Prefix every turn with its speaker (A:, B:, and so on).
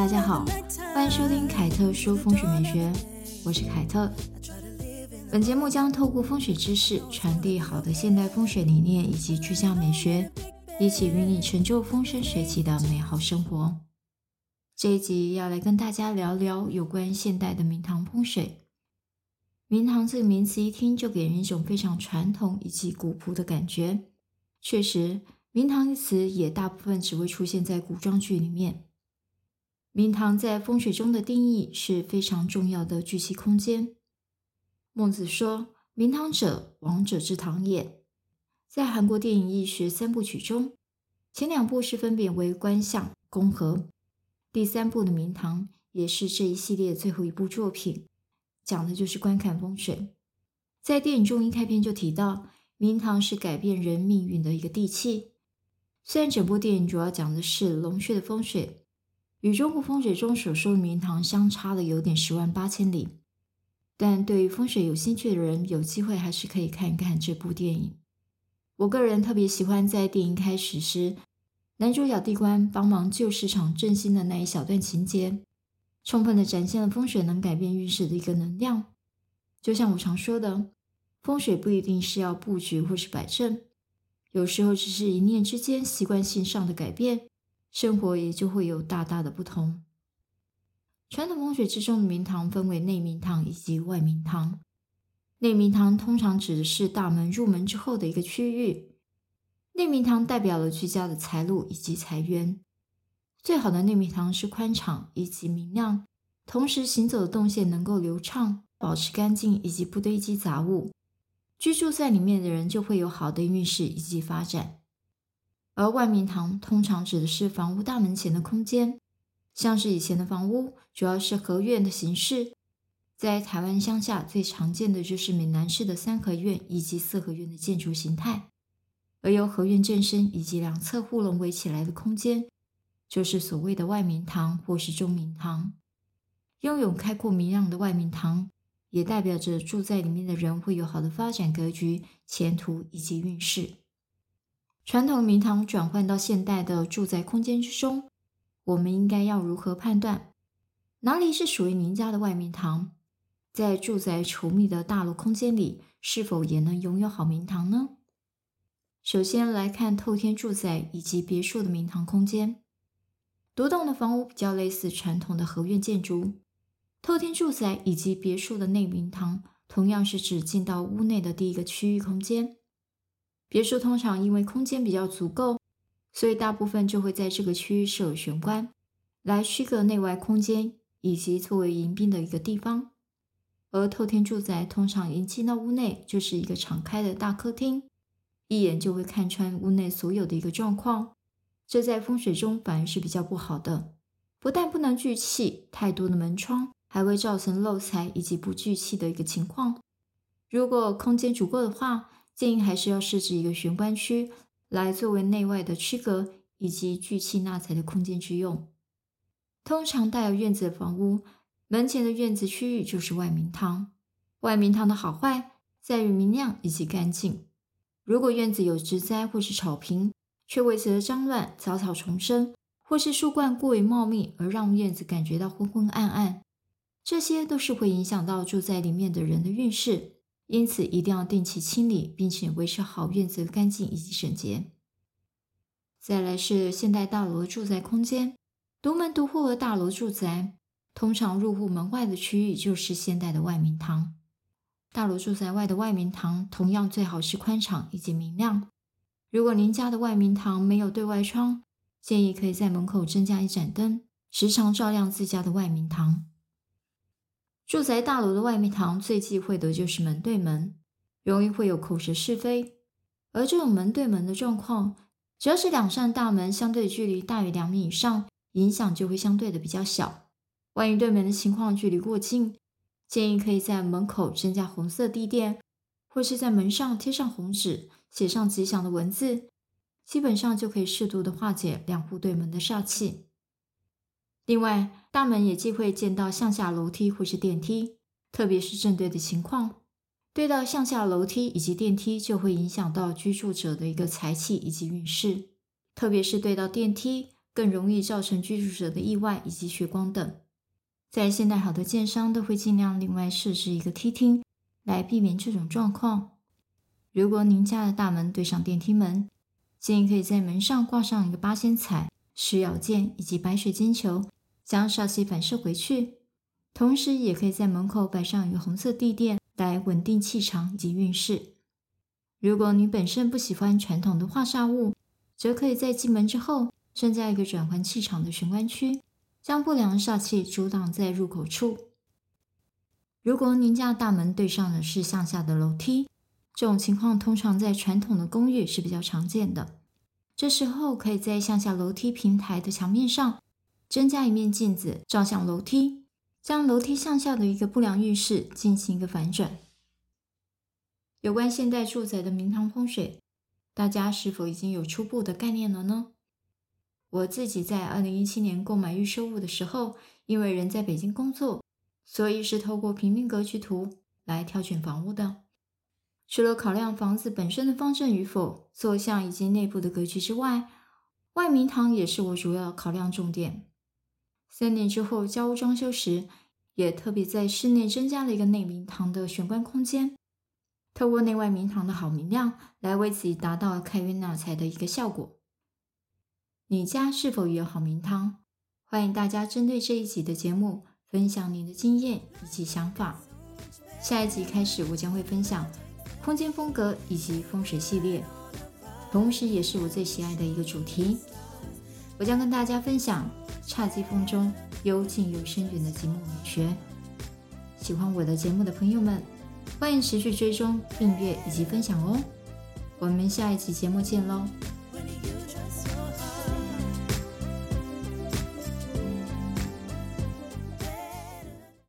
A: 大家好，欢迎收听凯特说风水美学，我是凯特。本节目将透过风水知识，传递好的现代风水理念以及居家美学，一起与你成就风生水起的美好生活。这一集要来跟大家聊聊有关现代的明堂风水。明堂这个名词一听就给人一种非常传统以及古朴的感觉。确实，明堂一词也大部分只会出现在古装剧里面。明堂在风水中的定义是非常重要的聚气空间。孟子说：“明堂者，王者之堂也。”在韩国电影义学三部曲中，前两部是分别为《观相》《宫和》，第三部的《明堂》也是这一系列最后一部作品，讲的就是观看风水。在电影中一开篇就提到，明堂是改变人命运的一个地气。虽然整部电影主要讲的是龙穴的风水。与中国风水中所说的明堂相差的有点十万八千里，但对于风水有兴趣的人，有机会还是可以看一看这部电影。我个人特别喜欢在电影开始时，男主角地官帮忙旧市场振兴的那一小段情节，充分的展现了风水能改变运势的一个能量。就像我常说的，风水不一定是要布局或是摆正，有时候只是一念之间习惯性上的改变。生活也就会有大大的不同。传统风水之中的明堂分为内明堂以及外明堂。内明堂通常指的是大门入门之后的一个区域。内明堂代表了居家的财路以及财源。最好的内明堂是宽敞以及明亮，同时行走的动线能够流畅，保持干净以及不堆积杂物。居住在里面的人就会有好的运势以及发展。而外明堂通常指的是房屋大门前的空间，像是以前的房屋主要是合院的形式，在台湾乡下最常见的就是闽南式的三合院以及四合院的建筑形态，而由合院正身以及两侧护龙围起来的空间，就是所谓的外明堂或是中明堂。拥有开阔明亮的外明堂，也代表着住在里面的人会有好的发展格局、前途以及运势。传统明堂转换到现代的住宅空间之中，我们应该要如何判断哪里是属于您家的外明堂？在住宅稠密的大楼空间里，是否也能拥有好明堂呢？首先来看透天住宅以及别墅的明堂空间。独栋的房屋比较类似传统的合院建筑，透天住宅以及别墅的内明堂，同样是指进到屋内的第一个区域空间。别墅通常因为空间比较足够，所以大部分就会在这个区域设有玄关，来区隔内外空间以及作为迎宾的一个地方。而透天住宅通常一进到屋内就是一个敞开的大客厅，一眼就会看穿屋内所有的一个状况。这在风水中反而是比较不好的，不但不能聚气，太多的门窗还会造成漏财以及不聚气的一个情况。如果空间足够的话，建议还是要设置一个玄关区，来作为内外的区隔以及聚气纳财的空间之用。通常带有院子的房屋，门前的院子区域就是外明堂。外明堂的好坏在于明亮以及干净。如果院子有植栽或是草坪，却维持了脏乱、杂草丛生，或是树冠过于茂密而让院子感觉到昏昏暗暗，这些都是会影响到住在里面的人的运势。因此，一定要定期清理，并且维持好院子的干净以及整洁。再来是现代大楼的住宅空间，独门独户的大楼住宅，通常入户门外的区域就是现代的外明堂。大楼住宅外的外明堂，同样最好是宽敞以及明亮。如果您家的外明堂没有对外窗，建议可以在门口增加一盏灯，时常照亮自家的外明堂。住宅大楼的外面堂最忌讳的就是门对门，容易会有口舌是非。而这种门对门的状况，只要是两扇大门相对距离大于两米以上，影响就会相对的比较小。万一对门的情况距离过近，建议可以在门口增加红色地垫，或是在门上贴上红纸，写上吉祥的文字，基本上就可以适度的化解两户对门的煞气。另外，大门也忌讳见到向下楼梯或是电梯，特别是正对的情况，对到向下楼梯以及电梯就会影响到居住者的一个财气以及运势。特别是对到电梯，更容易造成居住者的意外以及血光等。在现代，好的建商都会尽量另外设置一个梯厅，来避免这种状况。如果您家的大门对上电梯门，建议可以在门上挂上一个八仙彩、食药剑以及白水晶球，将煞气反射回去。同时，也可以在门口摆上一个红色地垫，来稳定气场以及运势。如果你本身不喜欢传统的化煞物，则可以在进门之后，增加一个转换气场的玄关区，将不良煞气阻挡在入口处。如果您家大门对上的是向下的楼梯，这种情况通常在传统的公寓是比较常见的。这时候可以在向下楼梯平台的墙面上增加一面镜子，照向楼梯，将楼梯向下的一个不良运势进行一个反转。有关现代住宅的明堂风水，大家是否已经有初步的概念了呢？我自己在二零一七年购买预售屋的时候，因为人在北京工作，所以是透过平面格局图来挑选房屋的。除了考量房子本身的方正与否、坐向以及内部的格局之外，外明堂也是我主要考量重点。三年之后交屋装修时，也特别在室内增加了一个内明堂的玄关空间。透过内外明堂的好明亮，来为自己达到开运纳财的一个效果。你家是否也有好明堂？欢迎大家针对这一集的节目分享您的经验以及想法。下一集开始，我将会分享空间风格以及风水系列，同时也是我最喜爱的一个主题。我将跟大家分享侘寂风中幽静又深远的寂寞美学。喜欢我的节目的朋友们，欢迎持续追踪、订阅以及分享哦！我们下一期节目见喽！